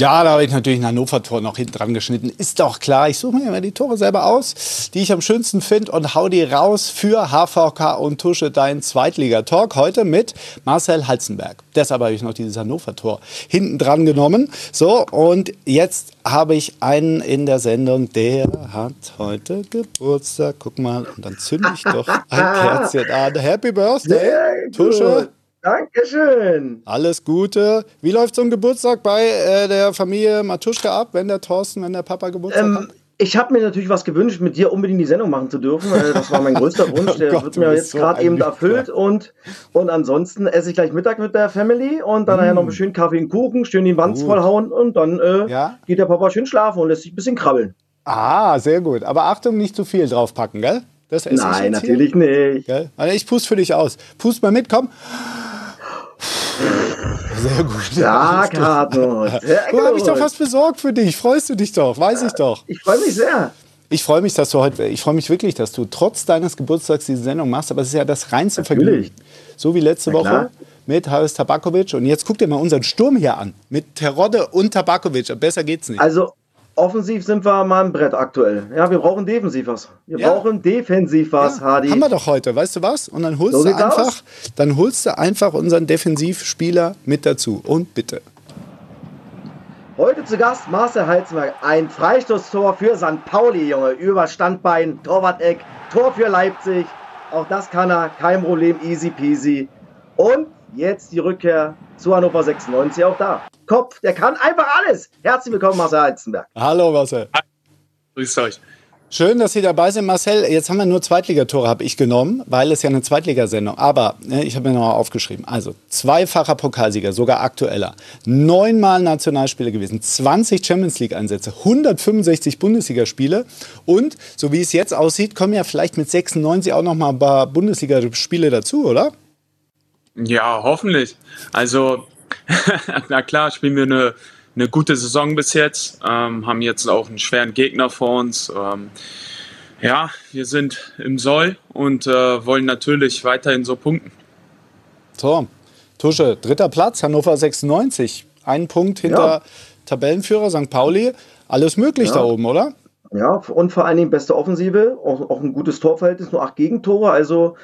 Ja, da habe ich natürlich ein Hannover-Tor noch hinten dran geschnitten. Ist doch klar. Ich suche mir immer die Tore selber aus, die ich am schönsten finde und hau die raus für HVK und Tusche, dein Zweitligatalk. Heute mit Marcel Halzenberg. Deshalb habe ich noch dieses Hannover-Tor hinten dran genommen. So, und jetzt habe ich einen in der Sendung, der hat heute Geburtstag. Guck mal, und dann zünde ich doch ein Kerzchen an. Happy Birthday, Tusche. Dankeschön. Alles Gute. Wie läuft so ein Geburtstag bei äh, der Familie Matuschka ab, wenn der Thorsten, wenn der Papa Geburtstag Ähm, hat? ich habe mir natürlich was gewünscht, mit dir unbedingt die Sendung machen zu dürfen. Das war mein größter Wunsch. Der Oh Gott, wird mir jetzt so gerade eben erfüllt. Und, und ansonsten esse ich gleich Mittag mit der Family und dann nachher noch einen schönen Kaffee und Kuchen, schön die Wanz Mm. Vollhauen und dann äh, Ja? geht der Papa schön schlafen und lässt sich ein bisschen krabbeln. Ah, sehr gut. Aber Achtung, nicht zu viel draufpacken, gell? Das Nein, natürlich nicht. Gell? Also ich pust für dich aus. Pust mal mit, komm. Sehr gut. Ja. Sehr Guck, habe ich doch was besorgt für dich. Freust du dich doch, weiß ich doch. Ich freue mich sehr. Ich freue mich, dass du heute, ich freue mich wirklich, dass du trotz deines Geburtstags diese Sendung machst, aber es ist ja das reinste Natürlich. Vergnügen. So wie letzte Woche mit Haris Tabakovic. Und jetzt guck dir mal unseren Sturm hier an. Mit Terodde und Tabakovic. Besser geht's nicht. Also offensiv sind wir mal im Brett aktuell. Ja, wir brauchen defensiv was. Wir Ja. brauchen defensiv was, Ja, Hardy. haben wir doch heute, weißt du was? Und dann holst So du einfach, aus. dann holst du einfach unseren Defensivspieler mit dazu. Und bitte. Heute zu Gast Marcel Heizenberg. Ein Freistoßtor für St. Pauli, Junge. Über Standbein, Torwart-Eck, Tor für Leipzig. Auch das kann er, kein Problem, easy peasy. Und jetzt die Rückkehr zu Hannover 96 auch da. Kopf, der kann einfach alles. Herzlich willkommen, Marcel Heizenberg. Hallo Marcel. Grüßt euch. Schön, dass Sie dabei sind, Marcel. Jetzt haben wir nur Zweitligatore, habe ich genommen, weil es ja eine Zweitligasendung. Aber ne, ich habe mir noch mal aufgeschrieben. Also zweifacher Pokalsieger, sogar aktueller. Neunmal Nationalspieler gewesen, 20 Champions League-Einsätze, 165 Bundesligaspiele. Und so wie es jetzt aussieht, kommen ja vielleicht mit 96 auch noch mal ein paar Bundesligaspiele dazu, oder? Ja, hoffentlich. Also, na klar, spielen wir eine, eine gute Saison bis jetzt, ähm, haben jetzt auch einen schweren Gegner vor uns. Ähm, ja, wir sind im Soll und äh, wollen natürlich weiterhin so punkten. So, Tusche, dritter Platz, Hannover 96. Ein Punkt hinter Ja. Tabellenführer St. Pauli. Alles möglich Ja. da oben, oder? Ja, und vor allen Dingen beste Offensive, auch, auch ein gutes Torverhältnis, nur acht Gegentore. Also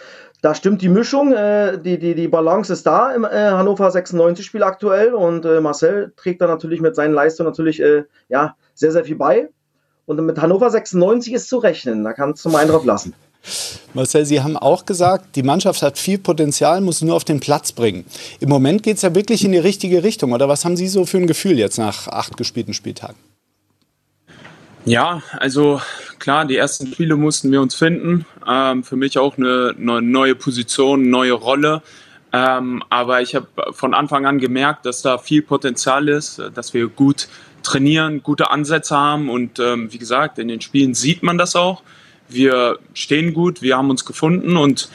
da stimmt die Mischung, äh, die, die, die Balance ist da im äh, Hannover 96-Spiel aktuell und äh, Marcel trägt da natürlich mit seinen Leistungen natürlich äh, ja, sehr, sehr viel bei. Und mit Hannover 96 ist zu rechnen, da kannst du mal einen drauf lassen. Marcel, Sie haben auch gesagt, die Mannschaft hat viel Potenzial, muss nur auf den Platz bringen. Im Moment geht es ja wirklich in die richtige Richtung. Oder was haben Sie so für ein Gefühl jetzt nach acht gespielten Spieltagen? Ja, also klar, die ersten Spiele mussten wir uns finden. Ähm, für mich auch eine, eine neue Position, eine neue Rolle. Ähm, aber ich habe von Anfang an gemerkt, dass da viel Potenzial ist, dass wir gut trainieren, gute Ansätze haben. Und ähm, wie gesagt, in den Spielen sieht man das auch. Wir stehen gut, wir haben uns gefunden und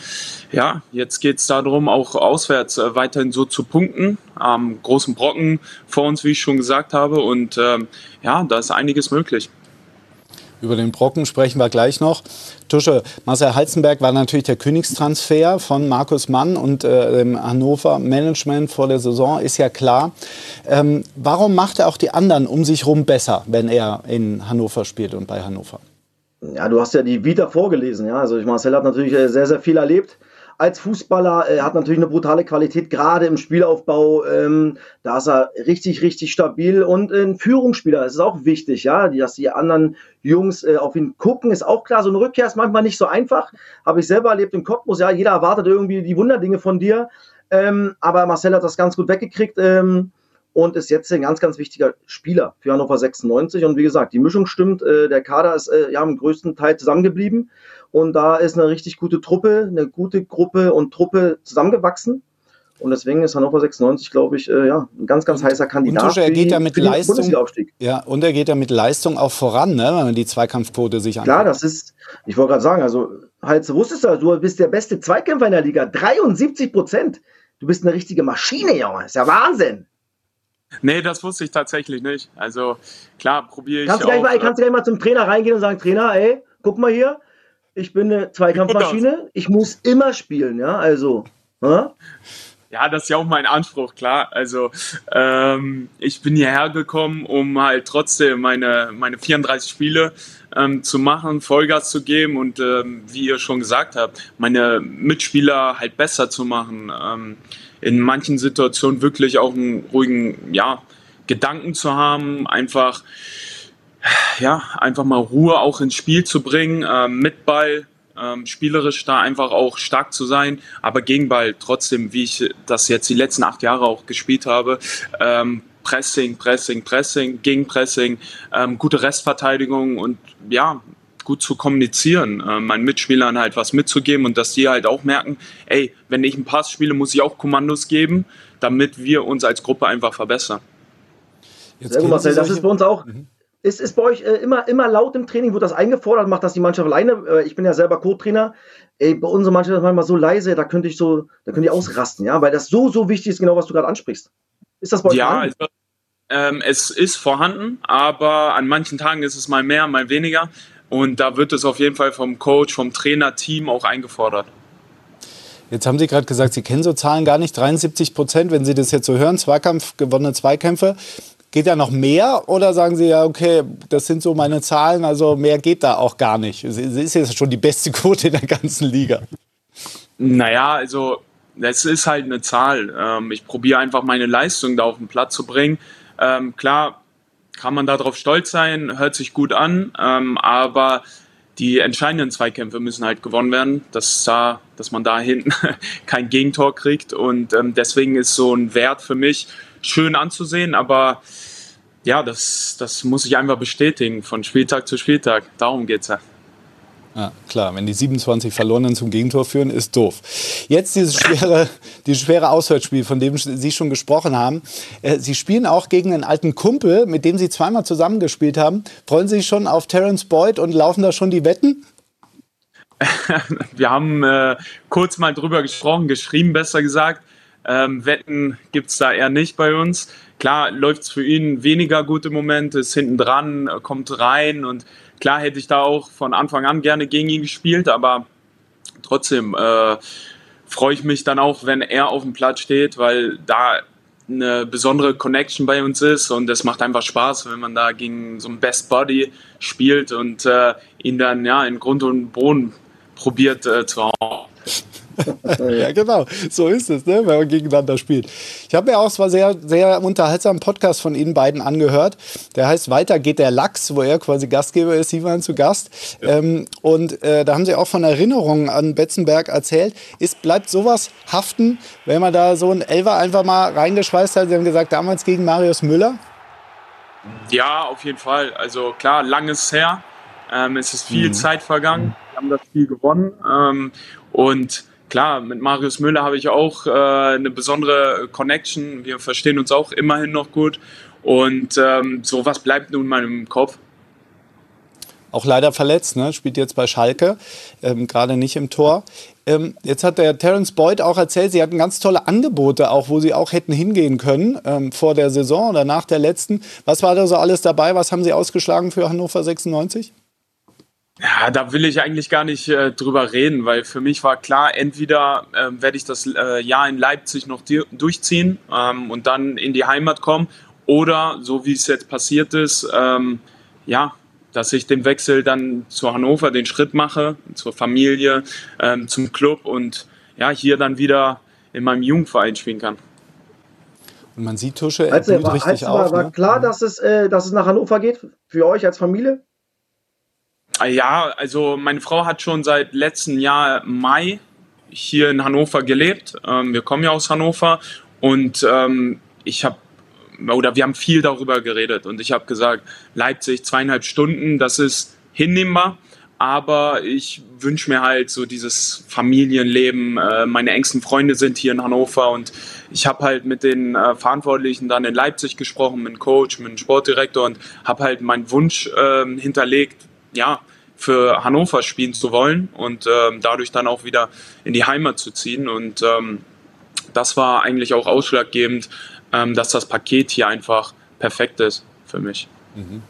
ja, jetzt geht es darum, auch auswärts äh, weiterhin so zu punkten. Ähm, großen Brocken vor uns, wie ich schon gesagt habe. Und ähm, ja, da ist einiges möglich. Über den Brocken sprechen wir gleich noch. Tusche, Marcel Heizenberg war natürlich der Königstransfer von Markus Mann und äh, dem Hannover Management vor der Saison, ist ja klar. Ähm, warum macht er auch die anderen um sich herum besser, wenn er in Hannover spielt und bei Hannover? Ja, du hast ja die Vita vorgelesen, ja. Also Marcel hat natürlich äh, sehr, sehr viel erlebt. Als Fußballer äh, hat natürlich eine brutale Qualität, gerade im Spielaufbau. Ähm, da ist er richtig, richtig stabil und ein Führungsspieler. Das ist auch wichtig, ja, dass die anderen Jungs äh, auf ihn gucken, ist auch klar. So eine Rückkehr ist manchmal nicht so einfach. Habe ich selber erlebt im Cottbus. Ja, jeder erwartet irgendwie die Wunderdinge von dir. Ähm, aber Marcel hat das ganz gut weggekriegt. Ähm, und ist jetzt ein ganz, ganz wichtiger Spieler für Hannover 96. Und wie gesagt, die Mischung stimmt, äh, der Kader ist äh, ja im größten Teil zusammengeblieben. Und da ist eine richtig gute Truppe, eine gute Gruppe und Truppe zusammengewachsen. Und deswegen ist Hannover 96, glaube ich, äh, ja, ein ganz, ganz heißer Kandidat. Tusche, er geht die- ja mit Leistung-. Ja, und er geht ja mit Leistung auch voran, ne, wenn man die Zweikampfquote sich anschaut. Klar, das ist, ich wollte gerade sagen, also, halt, wusstest du, du bist der beste Zweikämpfer in der Liga. 73 Prozent. du bist eine richtige Maschine, Junge. Ist ja Wahnsinn. Nee, das wusste ich tatsächlich nicht. Also klar, probiere ich. Kannst du, gleich mal, kannst du gleich mal zum Trainer reingehen und sagen, Trainer, ey, guck mal hier, ich bin eine Zweikampfmaschine, ich muss immer spielen, ja, also. Ja? Ja, das ist ja auch mein Anspruch, klar. Also ähm, ich bin hierher gekommen, um halt trotzdem meine, meine 34 Spiele ähm, zu machen, Vollgas zu geben und ähm, wie ihr schon gesagt habt, meine Mitspieler halt besser zu machen. Ähm, in manchen Situationen wirklich auch einen ruhigen, ja, Gedanken zu haben, einfach ja, einfach mal Ruhe auch ins Spiel zu bringen, äh, mit Ball, ähm, spielerisch da einfach auch stark zu sein, aber gegen Ball trotzdem, wie ich das jetzt die letzten acht Jahre auch gespielt habe, ähm, Pressing, Pressing, Pressing, Gegenpressing, ähm, gute Restverteidigung und ja, gut zu kommunizieren, äh, meinen Mitspielern halt was mitzugeben und dass die halt auch merken, ey, wenn ich einen Pass spiele, muss ich auch Kommandos geben, damit wir uns als Gruppe einfach verbessern. Jetzt Sehr gut, Marcel, das ist bei uns auch. Mhm. Ist, ist bei euch äh, immer, immer laut im Training? Wird das eingefordert? Macht das die Mannschaft alleine? Äh, ich bin ja selber Co-Trainer. Ey, bei unserer Mannschaft ist manchmal so leise, da könnte ich so, da könnte ich ausrasten, ja, weil das so, so wichtig ist, genau was du gerade ansprichst. Ist das bei euch Ja, also, ähm, es ist vorhanden, aber an manchen Tagen ist es mal mehr, mal weniger. Und da wird es auf jeden Fall vom Coach, vom Trainerteam auch eingefordert. Jetzt haben Sie gerade gesagt, Sie kennen so Zahlen gar nicht. 73 Prozent, wenn Sie das jetzt so hören, Zweikampf, gewonnene Zweikämpfe. Geht da noch mehr oder sagen Sie ja, okay, das sind so meine Zahlen, also mehr geht da auch gar nicht? Es ist jetzt schon die beste Quote in der ganzen Liga. Naja, also es ist halt eine Zahl. Ähm, ich probiere einfach meine Leistung da auf den Platz zu bringen. Ähm, klar kann man darauf stolz sein, hört sich gut an, ähm, aber die entscheidenden Zweikämpfe müssen halt gewonnen werden, dass, da, dass man da hinten kein Gegentor kriegt. Und deswegen ist so ein Wert für mich, schön anzusehen, aber ja, das, das muss ich einfach bestätigen von Spieltag zu Spieltag. Darum geht es ja. Ja, klar, wenn die 27 Verlorenen zum Gegentor führen, ist doof. Jetzt dieses schwere, dieses schwere Auswärtsspiel, von dem Sie schon gesprochen haben. Äh, Sie spielen auch gegen einen alten Kumpel, mit dem Sie zweimal zusammengespielt haben. Freuen Sie sich schon auf Terence Boyd und laufen da schon die Wetten? Wir haben äh, kurz mal drüber gesprochen, geschrieben besser gesagt. Ähm, Wetten gibt es da eher nicht bei uns. Klar läuft es für ihn weniger gut im Moment, ist hinten dran, kommt rein und klar hätte ich da auch von Anfang an gerne gegen ihn gespielt, aber trotzdem äh, freue ich mich dann auch, wenn er auf dem Platz steht, weil da eine besondere Connection bei uns ist und es macht einfach Spaß, wenn man da gegen so einen Best Body spielt und äh, ihn dann ja in Grund und Boden probiert äh, zu hauen. ja, genau. So ist es, ne? wenn man gegeneinander spielt. Ich habe mir auch, es war sehr, sehr unterhaltsamen Podcast von Ihnen beiden angehört. Der heißt Weiter geht der Lachs, wo er quasi Gastgeber ist. Sie waren zu Gast. Ja. Ähm, und äh, da haben Sie auch von Erinnerungen an Betzenberg erzählt. Ist, bleibt sowas haften, wenn man da so ein Elfer einfach mal reingeschweißt hat? Sie haben gesagt, damals gegen Marius Müller? Ja, auf jeden Fall. Also klar, langes her. Ähm, es ist viel mhm. Zeit vergangen. Wir haben das Spiel gewonnen. Ähm, und klar, mit Marius Müller habe ich auch äh, eine besondere Connection. Wir verstehen uns auch immerhin noch gut. Und ähm, sowas bleibt nun mal im Kopf. Auch leider verletzt, ne? spielt jetzt bei Schalke, ähm, gerade nicht im Tor. Ähm, jetzt hat der Terence Boyd auch erzählt, sie hatten ganz tolle Angebote, auch wo sie auch hätten hingehen können ähm, vor der Saison oder nach der letzten. Was war da so alles dabei? Was haben sie ausgeschlagen für Hannover 96? Ja, da will ich eigentlich gar nicht äh, drüber reden, weil für mich war klar, entweder äh, werde ich das äh, Jahr in Leipzig noch durchziehen ähm, und dann in die Heimat kommen oder so wie es jetzt passiert ist, ähm, ja, dass ich den Wechsel dann zu Hannover, den Schritt mache, zur Familie, ähm, zum Club und ja, hier dann wieder in meinem Jugendverein spielen kann. Und man sieht Tusche, also, war, richtig auf. War, ne? klar, dass es, äh, dass es nach Hannover geht, für euch als Familie? Ah, ja, also meine Frau hat schon seit letztem Jahr Mai hier in Hannover gelebt. Ähm, wir kommen ja aus Hannover und ähm, ich habe oder wir haben viel darüber geredet und ich habe gesagt, Leipzig zweieinhalb Stunden, das ist hinnehmbar, aber ich wünsche mir halt so dieses Familienleben. Äh, meine engsten Freunde sind hier in Hannover und ich habe halt mit den äh, Verantwortlichen dann in Leipzig gesprochen, mit dem Coach, mit dem Sportdirektor und habe halt meinen Wunsch äh, hinterlegt, ja, für Hannover spielen zu wollen und ähm, dadurch dann auch wieder in die Heimat zu ziehen. Und ähm, das war eigentlich auch ausschlaggebend, ähm, dass das Paket hier einfach perfekt ist für mich. Mhm.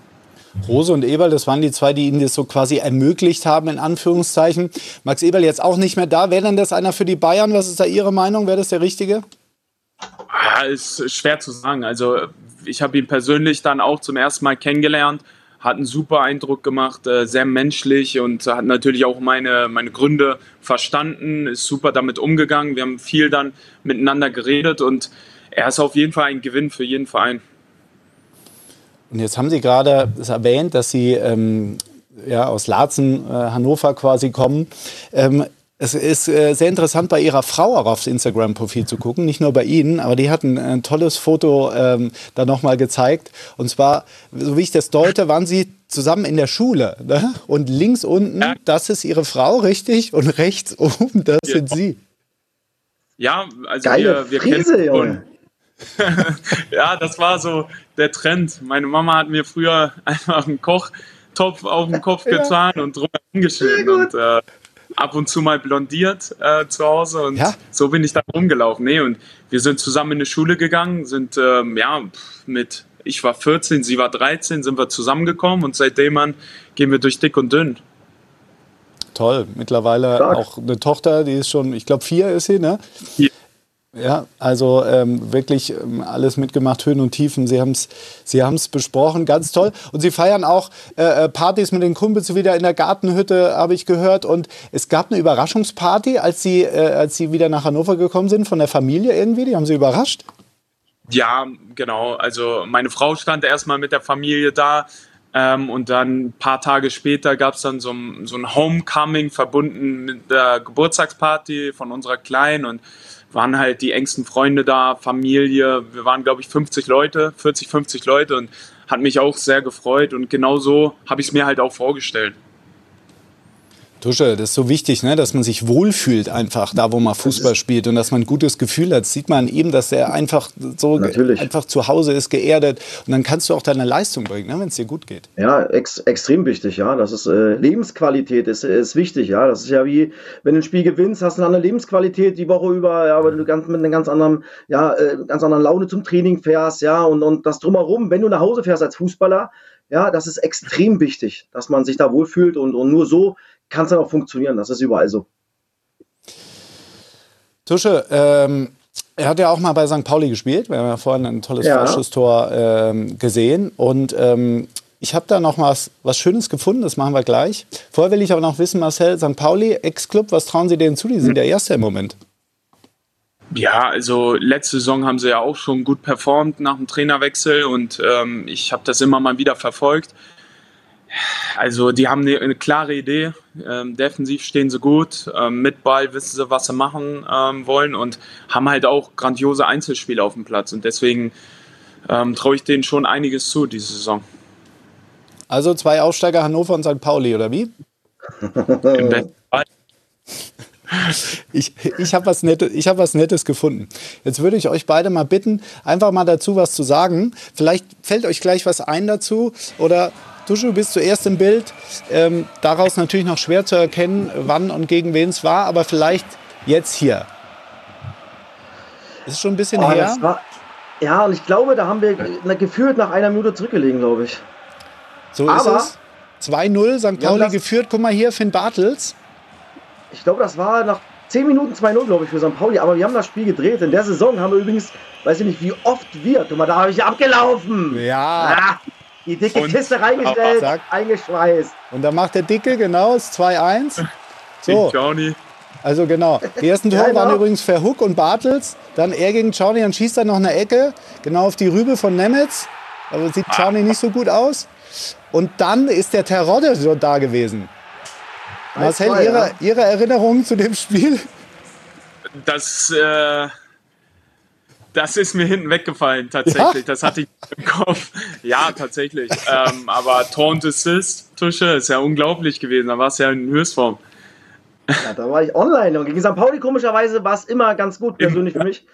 Rose und Eberl, das waren die zwei, die Ihnen das so quasi ermöglicht haben, in Anführungszeichen. Max Eberl jetzt auch nicht mehr da. Wäre denn das einer für die Bayern? Was ist da Ihre Meinung? Wäre das der Richtige? Ja, ist schwer zu sagen. Also ich habe ihn persönlich dann auch zum ersten Mal kennengelernt, hat einen super Eindruck gemacht, äh, sehr menschlich und hat natürlich auch meine, meine Gründe verstanden, ist super damit umgegangen. Wir haben viel dann miteinander geredet und er ist auf jeden Fall ein Gewinn für jeden Verein. Und jetzt haben Sie gerade erwähnt, dass Sie ähm, ja, aus Laatzen, äh, Hannover quasi kommen. Ähm, es ist äh, sehr interessant, bei Ihrer Frau auch aufs Instagram-Profil zu gucken. Nicht nur bei Ihnen, aber die hat ein, ein tolles Foto ähm, da nochmal gezeigt. Und zwar, so wie ich das deute, waren Sie zusammen in der Schule. Ne? Und links unten, ja. das ist Ihre Frau, richtig? Und rechts oben, das ja. sind Sie. Ja, also Geile wir, wir Friese, kennen Junge. ja, das war so der Trend. Meine Mama hat mir früher einfach einen Kochtopf auf den Kopf ja. getan und drüber geschnitten und äh, ab und zu mal blondiert äh, zu Hause und ja? so bin ich da rumgelaufen. Nee, und wir sind zusammen in die Schule gegangen, sind ähm, ja mit, ich war 14, sie war 13, sind wir zusammengekommen und seitdem an gehen wir durch dick und dünn. Toll, mittlerweile Stark. auch eine Tochter, die ist schon, ich glaube vier ist sie, ne? Vier. Ja, also ähm, wirklich ähm, alles mitgemacht, Höhen und Tiefen. Sie haben es Sie haben's besprochen, ganz toll. Und Sie feiern auch äh, äh, Partys mit den Kumpels wieder in der Gartenhütte, habe ich gehört. Und es gab eine Überraschungsparty, als Sie, äh, als Sie wieder nach Hannover gekommen sind, von der Familie irgendwie. Die haben Sie überrascht? Ja, genau. Also meine Frau stand erstmal mit der Familie da. Ähm, und dann ein paar Tage später gab es dann so so ein Homecoming verbunden mit der Geburtstagsparty von unserer Kleinen. Und waren halt die engsten Freunde da, Familie. Wir waren, glaube ich, 50 Leute, 40, 50 Leute und hat mich auch sehr gefreut. Und genau so habe ich es mir halt auch vorgestellt. Tusche, das ist so wichtig, ne, dass man sich wohlfühlt einfach da, wo man Fußball spielt und dass man ein gutes Gefühl hat. Das sieht man ihm, dass er einfach so einfach zu Hause ist, geerdet und dann kannst du auch deine Leistung bringen, ne, wenn es dir gut geht. Ja, ex extrem wichtig, ja. Das ist äh, Lebensqualität ist, ist wichtig, ja. Das ist ja wie, wenn du ein Spiel gewinnst, hast du eine andere Lebensqualität die Woche über, ja, weil du ganz mit einer ganz anderen, ja, äh, ganz anderen Laune zum Training fährst, ja, und, und das drumherum, wenn du nach Hause fährst als Fußballer, ja, das ist extrem wichtig, dass man sich da wohlfühlt und, und nur so kann es dann auch funktionieren. Das ist überall so. Tusche, ähm, er hat ja auch mal bei St. Pauli gespielt. Wir haben ja vorhin ein tolles ja. Vorschusstor ähm, gesehen. Und ähm, ich habe da noch was, was Schönes gefunden, das machen wir gleich. Vorher will ich aber noch wissen, Marcel, St. Pauli, Ex-Club, was trauen Sie denen zu? Die sind hm. der Erste im Moment. Ja, also letzte Saison haben sie ja auch schon gut performt nach dem Trainerwechsel und ähm, ich habe das immer mal wieder verfolgt. Also die haben eine, eine klare Idee. Ähm, defensiv stehen sie gut. Ähm, mit Ball wissen sie, was sie machen ähm, wollen und haben halt auch grandiose Einzelspiele auf dem Platz. Und deswegen ähm, traue ich denen schon einiges zu diese Saison. Also zwei Aufsteiger Hannover und St. Pauli, oder wie? Im besten Fall. Ich, ich habe was, Nettes, hab was Nettes gefunden. Jetzt würde ich euch beide mal bitten, einfach mal dazu was zu sagen. Vielleicht fällt euch gleich was ein dazu oder Tusche, du bist zuerst im Bild. Ähm, daraus natürlich noch schwer zu erkennen, wann und gegen wen es war, aber vielleicht jetzt hier. Ist schon ein bisschen oh, her. War, ja, und ich glaube, da haben wir geführt nach einer Minute zurückgelegen, glaube ich. So aber, ist es. 2-0, St. Pauli geführt. Guck mal hier, Finn Bartels. Ich glaube, das war nach 10 Minuten 2-0, glaube ich, für St. Pauli. Aber wir haben das Spiel gedreht. In der Saison haben wir übrigens, weiß ich nicht, wie oft wir. Guck mal, da habe ich abgelaufen. Ja. Ah. Die dicke und, Kiste reingestellt, zack. eingeschweißt. Und dann macht der Dicke, genau, das 2-1. So. Also genau. Die ersten Tore ja, waren genau. übrigens Verhook und Bartels. Dann er gegen Czauny und schießt dann noch eine Ecke. Genau auf die Rübe von Nemetz. Aber sieht Czauny ah. nicht so gut aus. Und dann ist der Terodde so da gewesen. Marcel, Ihre, Ihre Erinnerungen zu dem Spiel? Das, äh, das ist mir hinten weggefallen, tatsächlich. Ja? Das hatte ich im Kopf. Ja, tatsächlich. ähm, aber Tor und Assist, Tusche, ist ja unglaublich gewesen. Da war es ja in Höchstform. Ja, da war ich online. Und gegen St. Pauli komischerweise war es immer ganz gut, persönlich für mich.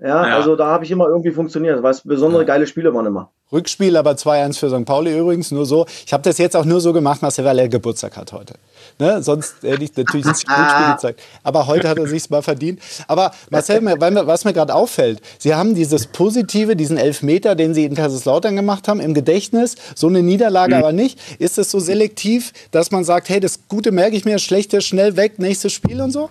Ja, ja, also da habe ich immer irgendwie funktioniert, weil es besondere geile Spiele waren immer. Rückspiel aber 2-1 für St. Pauli übrigens, nur so. Ich habe das jetzt auch nur so gemacht, weil er Geburtstag hat heute. Ne? Sonst hätte ich natürlich das Spiel gezeigt. Aber heute hat er sich mal verdient. Aber Marcel, was mir gerade auffällt, Sie haben dieses Positive, diesen Elfmeter, den Sie in Kaiserslautern gemacht haben, im Gedächtnis. So eine Niederlage mhm. aber nicht. Ist es so selektiv, dass man sagt, hey, das Gute merke ich mir, das Schlechte schnell weg, nächstes Spiel und so?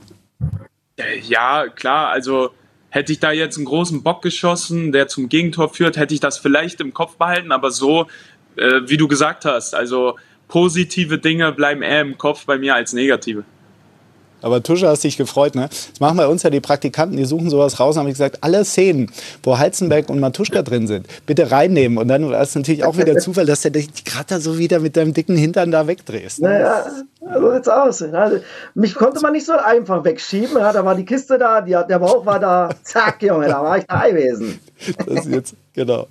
Ja, klar. Also Hätte ich da jetzt einen großen Bock geschossen, der zum Gegentor führt, hätte ich das vielleicht im Kopf behalten, aber so, äh, wie du gesagt hast, also positive Dinge bleiben eher im Kopf bei mir als negative. Aber Tusche hast dich gefreut, ne? Das machen bei uns ja die Praktikanten, die suchen sowas raus und haben gesagt, alle Szenen, wo Heizenberg und Matuschka drin sind, bitte reinnehmen. Und dann war es natürlich auch wieder Zufall, dass du dich gerade so wieder mit deinem dicken Hintern da wegdrehst. Ne? Naja, so sieht's aus. Also, mich konnte man nicht so einfach wegschieben. Ja, da war die Kiste da, die, der Bauch war da. Zack, Junge, da war ich da gewesen. Das ist jetzt, genau.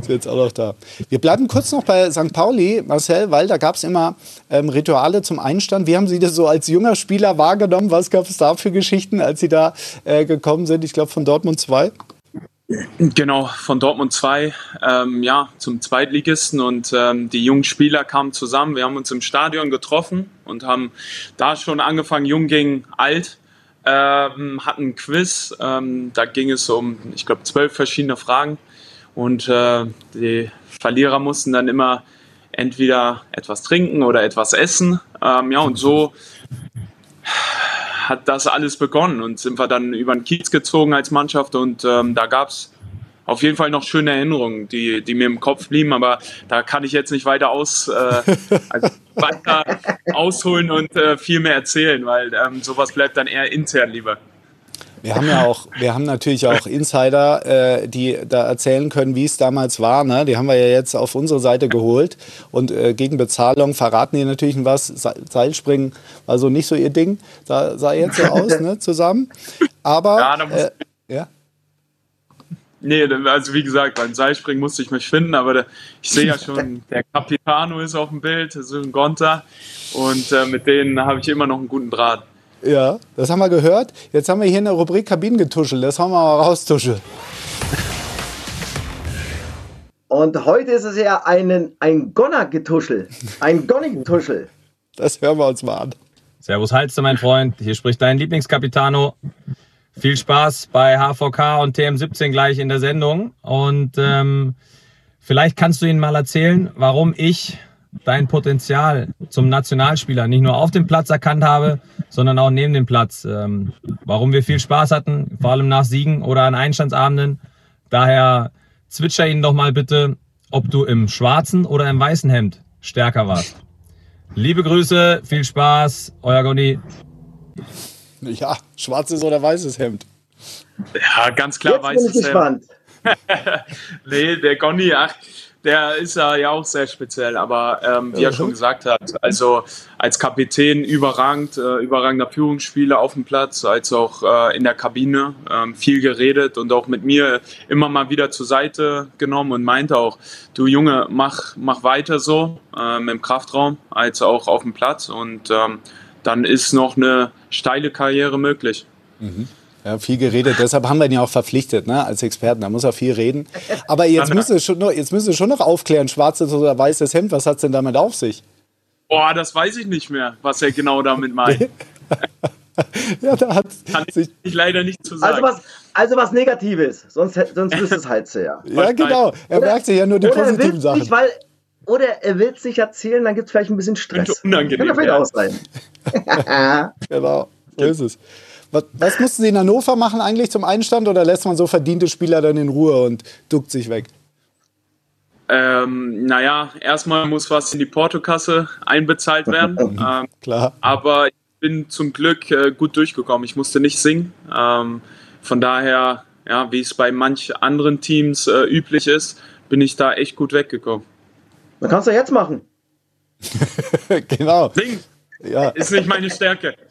Ist jetzt auch noch da. Wir bleiben kurz noch bei St. Pauli, Marcel, weil da gab es immer ähm, Rituale zum Einstand. Wie haben Sie das so als junger Spieler wahrgenommen? Was gab es da für Geschichten, als Sie da äh, gekommen sind? Ich glaube, von Dortmund 2? Genau, von Dortmund 2 ähm, ja, zum Zweitligisten und ähm, die jungen Spieler kamen zusammen. Wir haben uns im Stadion getroffen und haben da schon angefangen, jung gegen alt, ähm, hatten ein Quiz. Ähm, da ging es um, ich glaube, zwölf verschiedene Fragen. Und äh, die Verlierer mussten dann immer entweder etwas trinken oder etwas essen. Ähm, ja, und so hat das alles begonnen und sind wir dann über den Kiez gezogen als Mannschaft und ähm, da gab es auf jeden Fall noch schöne Erinnerungen, die, die mir im Kopf blieben, aber da kann ich jetzt nicht weiter aus, äh, also weiter ausholen und äh, viel mehr erzählen, weil ähm, sowas bleibt dann eher intern lieber. Wir haben ja auch, wir haben natürlich auch Insider, äh, die da erzählen können, wie es damals war. Ne? Die haben wir ja jetzt auf unsere Seite geholt. Und äh, gegen Bezahlung verraten die natürlich was. Seilspringen war so nicht so ihr Ding. Sah, sah jetzt so aus, ne, zusammen. Aber. Ja, da äh, ja? Nee, also wie gesagt, beim Seilspringen musste ich mich finden, aber ich sehe ja schon, der Capitano ist auf dem Bild, so ein Gonta. Und äh, mit denen habe ich immer noch einen guten Draht. Ja, das haben wir gehört. Jetzt haben wir hier eine Rubrik Kabinengetuschel. Das haben wir mal raus, Tuschel. Und heute ist es ja einen, ein Gonner-Getuschel. Ein Gonning-Getuschel. Das hören wir uns mal an. Servus Halste, mein Freund. Hier spricht dein Lieblingskapitano. Viel Spaß bei HVK und TM17 gleich in der Sendung. Und ähm, vielleicht kannst du Ihnen mal erzählen, warum ich dein Potenzial zum Nationalspieler nicht nur auf dem Platz erkannt habe, sondern auch neben dem Platz. Ähm, warum wir viel Spaß hatten, vor allem nach Siegen oder an Einstandsabenden. Daher zwitscher ihn doch mal bitte, ob du im schwarzen oder im weißen Hemd stärker warst. Liebe Grüße, viel Spaß, euer Goni. Ja, schwarzes oder weißes Hemd. Ja, ganz klar Jetzt weißes bin ich Hemd. nee, der Goni, ach, der ist ja auch sehr speziell, aber ähm, wie er schon gesagt hat, also als Kapitän überragend, äh, überragender Führungsspieler auf dem Platz, als auch äh, in der Kabine, ähm, viel geredet und auch mit mir immer mal wieder zur Seite genommen und meinte auch, du Junge, mach, mach weiter so ähm, im Kraftraum, als auch auf dem Platz und ähm, dann ist noch eine steile Karriere möglich. Mhm. Ja, viel geredet, deshalb haben wir ihn ja auch verpflichtet, ne, als Experten. Da muss er viel reden. Aber jetzt müssen, wir schon noch, jetzt müssen wir schon noch aufklären, schwarzes oder weißes Hemd, was hat es denn damit auf sich? Boah, das weiß ich nicht mehr, was er genau damit meint. ja, da hat Kann ich, ich leider nicht zu sagen. Also was, also was Negatives, sonst, sonst wüsste es halt sehr. ja, genau. Er oder, merkt sich ja nur die positiven Sachen. Nicht, weil, oder er will es sich erzählen, dann gibt es vielleicht ein bisschen Stress. Könnte unangenehm Kann ja vielleicht auch sein. genau, so ist es. Was, was mussten Sie in Hannover machen eigentlich zum Einstand oder lässt man so verdiente Spieler dann in Ruhe und duckt sich weg? Ähm, naja, erstmal muss was in die Portokasse einbezahlt werden. ähm, Klar. Aber ich bin zum Glück äh, gut durchgekommen. Ich musste nicht singen. Ähm, von daher, ja, wie es bei manch anderen Teams äh, üblich ist, bin ich da echt gut weggekommen. Dann kannst du jetzt machen. genau. Singen. Ja. Ist nicht meine Stärke.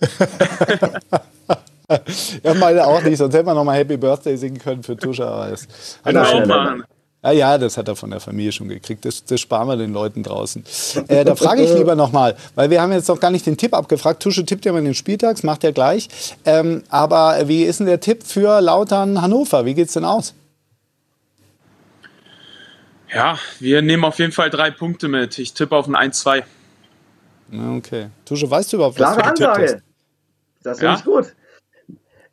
ja, meine auch nicht, sonst hätten wir noch mal Happy Birthday singen können für Tuscha. Aber das hat er schon machen. Ja, ja, das hat er von der Familie schon gekriegt. Das, das sparen wir den Leuten draußen. Äh, da frage ich lieber nochmal, weil wir haben jetzt noch gar nicht den Tipp abgefragt. Tusche tippt ja mal den Spieltags, macht er gleich. Ähm, aber wie ist denn der Tipp für Lautern Hannover? Wie geht's denn aus? Ja, wir nehmen auf jeden Fall drei Punkte mit. Ich tippe auf ein 1-2. Okay. Tusche, weißt du überhaupt, was Klare du Ansage. Hast? Das finde ja? ich gut.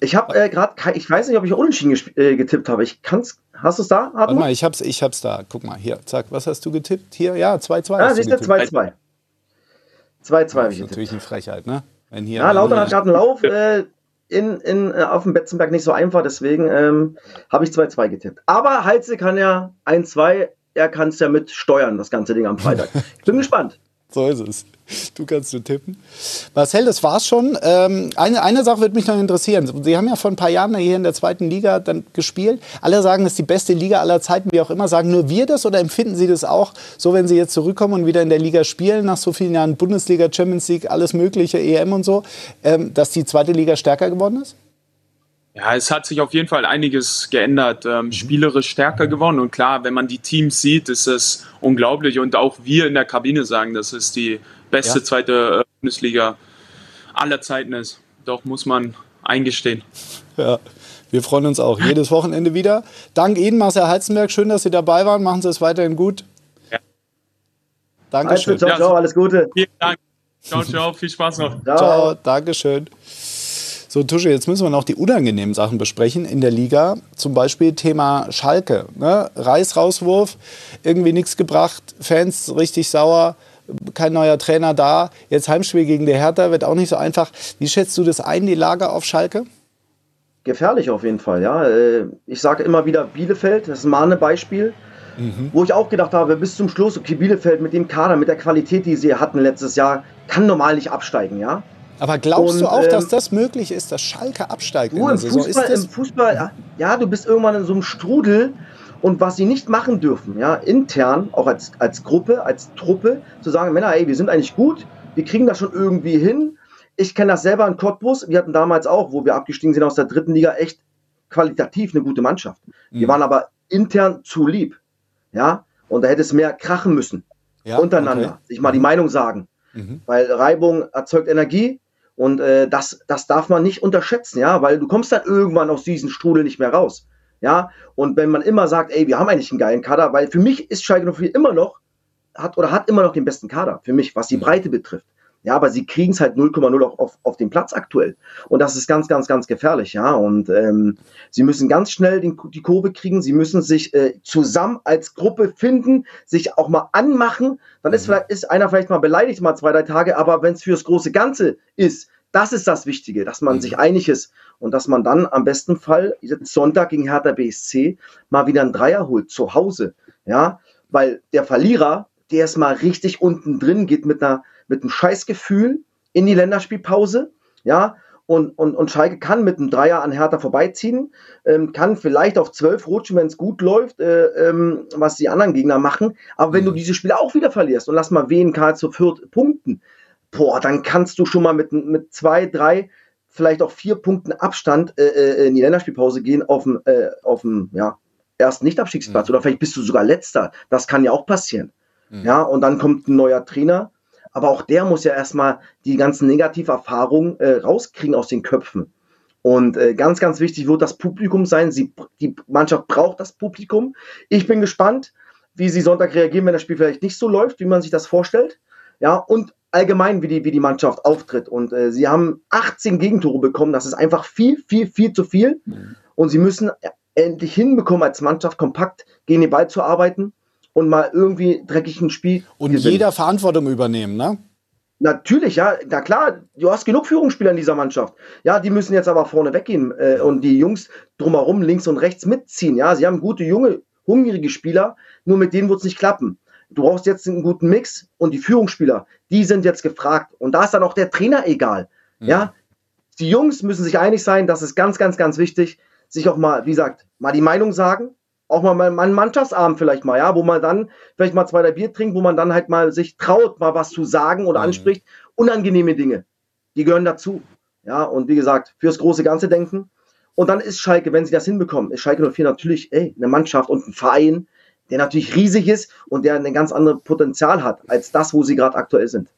Ich habe äh, gerade, ich weiß nicht, ob ich unentschieden äh, getippt habe. Ich kann's. Hast du es da? Warte mal, ich hab's, ich hab's da. Guck mal, hier, zack. Was hast du getippt? Hier, ja, 2-2. Ah, siehst du, 2-2. 2-2 habe ich Natürlich eine Frechheit, ne? Wenn hier ja, Lautern hat gerade einen Lauf. Äh, in, in, äh, auf dem Betzenberg nicht so einfach, deswegen ähm, habe ich 2-2 getippt. Aber Halze kann ja 1-2, er kann es ja mit steuern, das ganze Ding am Freitag. Ich bin gespannt. So ist es. Du kannst du tippen. Marcel, das war's schon. Ähm, eine, eine Sache würde mich noch interessieren. Sie haben ja vor ein paar Jahren hier in der zweiten Liga dann gespielt. Alle sagen, es ist die beste Liga aller Zeiten, wie auch immer. Sagen nur wir das oder empfinden Sie das auch so, wenn Sie jetzt zurückkommen und wieder in der Liga spielen, nach so vielen Jahren Bundesliga, Champions League, alles Mögliche, EM und so, ähm, dass die zweite Liga stärker geworden ist? Ja, es hat sich auf jeden Fall einiges geändert, ähm, mhm. spielerisch stärker geworden. Und klar, wenn man die Teams sieht, ist es unglaublich. Und auch wir in der Kabine sagen, dass es die beste ja. zweite äh, Bundesliga aller Zeiten ist. Doch muss man eingestehen. Ja, wir freuen uns auch jedes Wochenende wieder. Dank Ihnen, Marcel Heizenberg. Schön, dass Sie dabei waren. Machen Sie es weiterhin gut. Ja. Dankeschön. Ciao, ciao, alles Gute. Vielen Dank. Ciao, ciao. Viel Spaß noch. Ciao, ciao Dankeschön. So, Tusche, jetzt müssen wir noch die unangenehmen Sachen besprechen in der Liga. Zum Beispiel Thema Schalke. Ne? Reißrauswurf, irgendwie nichts gebracht, Fans richtig sauer, kein neuer Trainer da. Jetzt Heimspiel gegen die Hertha wird auch nicht so einfach. Wie schätzt du das ein, die Lage auf Schalke? Gefährlich auf jeden Fall, ja. Äh, ich sage immer wieder Bielefeld, das ist mal ein Beispiel. Mhm. Wo ich auch gedacht habe, bis zum Schluss, okay, Bielefeld mit dem Kader, mit der Qualität, die sie hatten letztes Jahr, kann normal nicht absteigen, ja. Aber glaubst und, du auch, ähm, dass das möglich ist, dass Schalke absteigt in der Saison? Fußball, ist das Im Fußball, ja, du bist irgendwann in so einem Strudel und was sie nicht machen dürfen, ja, intern, auch als, als Gruppe, als Truppe, zu sagen, Männer, ey, wir sind eigentlich gut, wir kriegen das schon irgendwie hin. Ich kenne das selber in Cottbus. Wir hatten damals auch, wo wir abgestiegen sind aus der dritten Liga, echt qualitativ eine gute Mannschaft. Wir mhm. waren aber intern zu lieb. Ja, und da hätte es mehr krachen müssen. Ja, untereinander. Okay. Sich mal die Meinung sagen. Mhm. Weil Reibung erzeugt Energie und äh, das, das darf man nicht unterschätzen, ja, weil du kommst dann irgendwann aus diesem Strudel nicht mehr raus. Ja, und wenn man immer sagt, ey, wir haben eigentlich einen geilen Kader, weil für mich ist Schalke 04 immer noch, hat oder hat immer noch den besten Kader, für mich, was die mhm. Breite betrifft. Ja, aber sie kriegen es halt 0,0 auf, auf, auf den Platz aktuell. Und das ist ganz, ganz, ganz gefährlich, ja. Und ähm, sie müssen ganz schnell den, die Kurve kriegen, sie müssen sich äh, zusammen als Gruppe finden, sich auch mal anmachen. Dann ist, mhm. vielleicht, ist einer vielleicht mal beleidigt, mal zwei, drei Tage, aber wenn es fürs große Ganze ist, das ist das Wichtige, dass man mhm. sich einig ist und dass man dann am besten Fall Sonntag gegen Hertha BSC mal wieder einen Dreier holt zu Hause. Ja, weil der Verlierer, der ist mal richtig unten drin, geht mit einer mit einem Scheißgefühl in die Länderspielpause. Ja, und, und, und Schalke kann mit einem Dreier an Hertha vorbeiziehen, ähm, kann vielleicht auf zwölf rutschen, wenn es gut läuft, äh, ähm, was die anderen Gegner machen. Aber wenn du mhm. diese Spiele auch wieder verlierst und lass mal wen Karlsruhe Fürth punkten, boah, dann kannst du schon mal mit, mit zwei, drei, vielleicht auch vier Punkten Abstand äh, äh in die Länderspielpause gehen auf dem, äh, auf dem ja, ersten Nicht-Abstiegsplatz. Mhm. Oder vielleicht bist du sogar letzter. Das kann ja auch passieren. Mhm. Ja, und dann kommt ein neuer Trainer. Aber auch der muss ja erstmal die ganzen Negativerfahrungen äh, rauskriegen aus den Köpfen. Und äh, ganz, ganz wichtig wird das Publikum sein. Sie, die Mannschaft braucht das Publikum. Ich bin gespannt, wie sie Sonntag reagieren, wenn das Spiel vielleicht nicht so läuft, wie man sich das vorstellt. Ja, und allgemein, wie die, wie die Mannschaft auftritt. Und äh, sie haben 18 Gegentore bekommen. Das ist einfach viel, viel, viel zu viel. Mhm. Und sie müssen endlich hinbekommen, als Mannschaft kompakt gegen den Ball zu arbeiten und mal irgendwie dreckig ein Spiel. Und gewinnen. jeder Verantwortung übernehmen, ne? Natürlich, ja, na klar, du hast genug Führungsspieler in dieser Mannschaft. Ja, die müssen jetzt aber vorne weggehen äh, und die Jungs drumherum links und rechts mitziehen. Ja, sie haben gute, junge, hungrige Spieler, nur mit denen wird es nicht klappen. Du brauchst jetzt einen guten Mix und die Führungsspieler, die sind jetzt gefragt. Und da ist dann auch der Trainer egal. Mhm. Ja, die Jungs müssen sich einig sein, das ist ganz, ganz, ganz wichtig, sich auch mal, wie gesagt, mal die Meinung sagen, auch mal, mal einen Mannschaftsabend vielleicht mal, ja, wo man dann vielleicht mal zwei, drei Bier trinkt, wo man dann halt mal sich traut, mal was zu sagen oder mhm. anspricht. Unangenehme Dinge, die gehören dazu. Ja, und wie gesagt, fürs große Ganze denken. Und dann ist Schalke, wenn sie das hinbekommen, ist Schalke 04 natürlich ey, eine Mannschaft und ein Verein, der natürlich riesig ist und der ein ganz anderes Potenzial hat als das, wo sie gerade aktuell sind.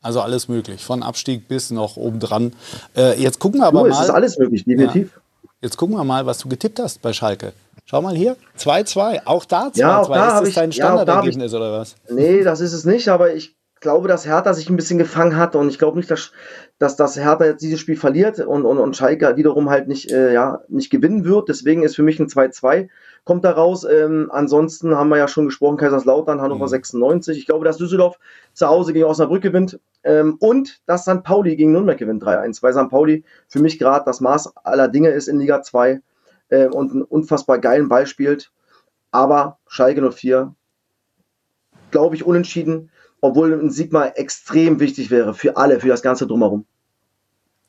Also alles möglich, von Abstieg bis noch obendran. Äh, jetzt gucken wir aber du, mal. Es ist alles möglich, definitiv. Ja. Jetzt gucken wir mal, was du getippt hast bei Schalke. Schau mal hier, 2-2. Auch da 2-2. Ja, auch da ist das dein Standardergebnis ja, oder was? Nee, das ist es nicht, aber ich glaube, dass Hertha sich ein bisschen gefangen hat und ich glaube nicht, dass, dass das Hertha jetzt dieses Spiel verliert und, und, und Schalke wiederum halt nicht, äh, ja, nicht gewinnen wird. Deswegen ist für mich ein 2-2 kommt da raus. Ähm, ansonsten haben wir ja schon gesprochen, Kaiserslautern, Hannover mhm. 96. Ich glaube, dass Düsseldorf zu Hause gegen Osnabrück gewinnt ähm, und dass St. Pauli gegen Nürnberg gewinnt 3-1, weil St. Pauli für mich gerade das Maß aller Dinge ist in Liga 2 äh, und einen unfassbar geilen Ball spielt. Aber Schalke 04, glaube ich, unentschieden obwohl ein Sieg mal extrem wichtig wäre für alle, für das Ganze drumherum.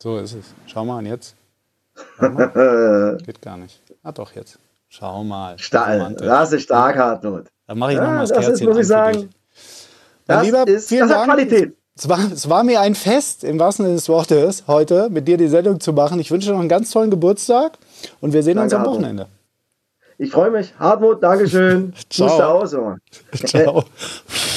So ist es. Schau mal, und jetzt? Mal. Geht gar nicht. Ah, doch, jetzt. Schau mal. Stark. Das ist stark, Hartmut. Dann mache ich ja, noch mal das, das Kerzchen ist, muss ich sagen. Das lieber, ist vielen das Dank. Qualität. Es war, es war mir ein Fest, im wahrsten Sinne des Wortes, heute mit dir die Sendung zu machen. Ich wünsche dir noch einen ganz tollen Geburtstag und wir sehen Danke, uns am Hartmut. Wochenende. Ich freue mich. Hartmut, Dankeschön. Ciao. Ciao.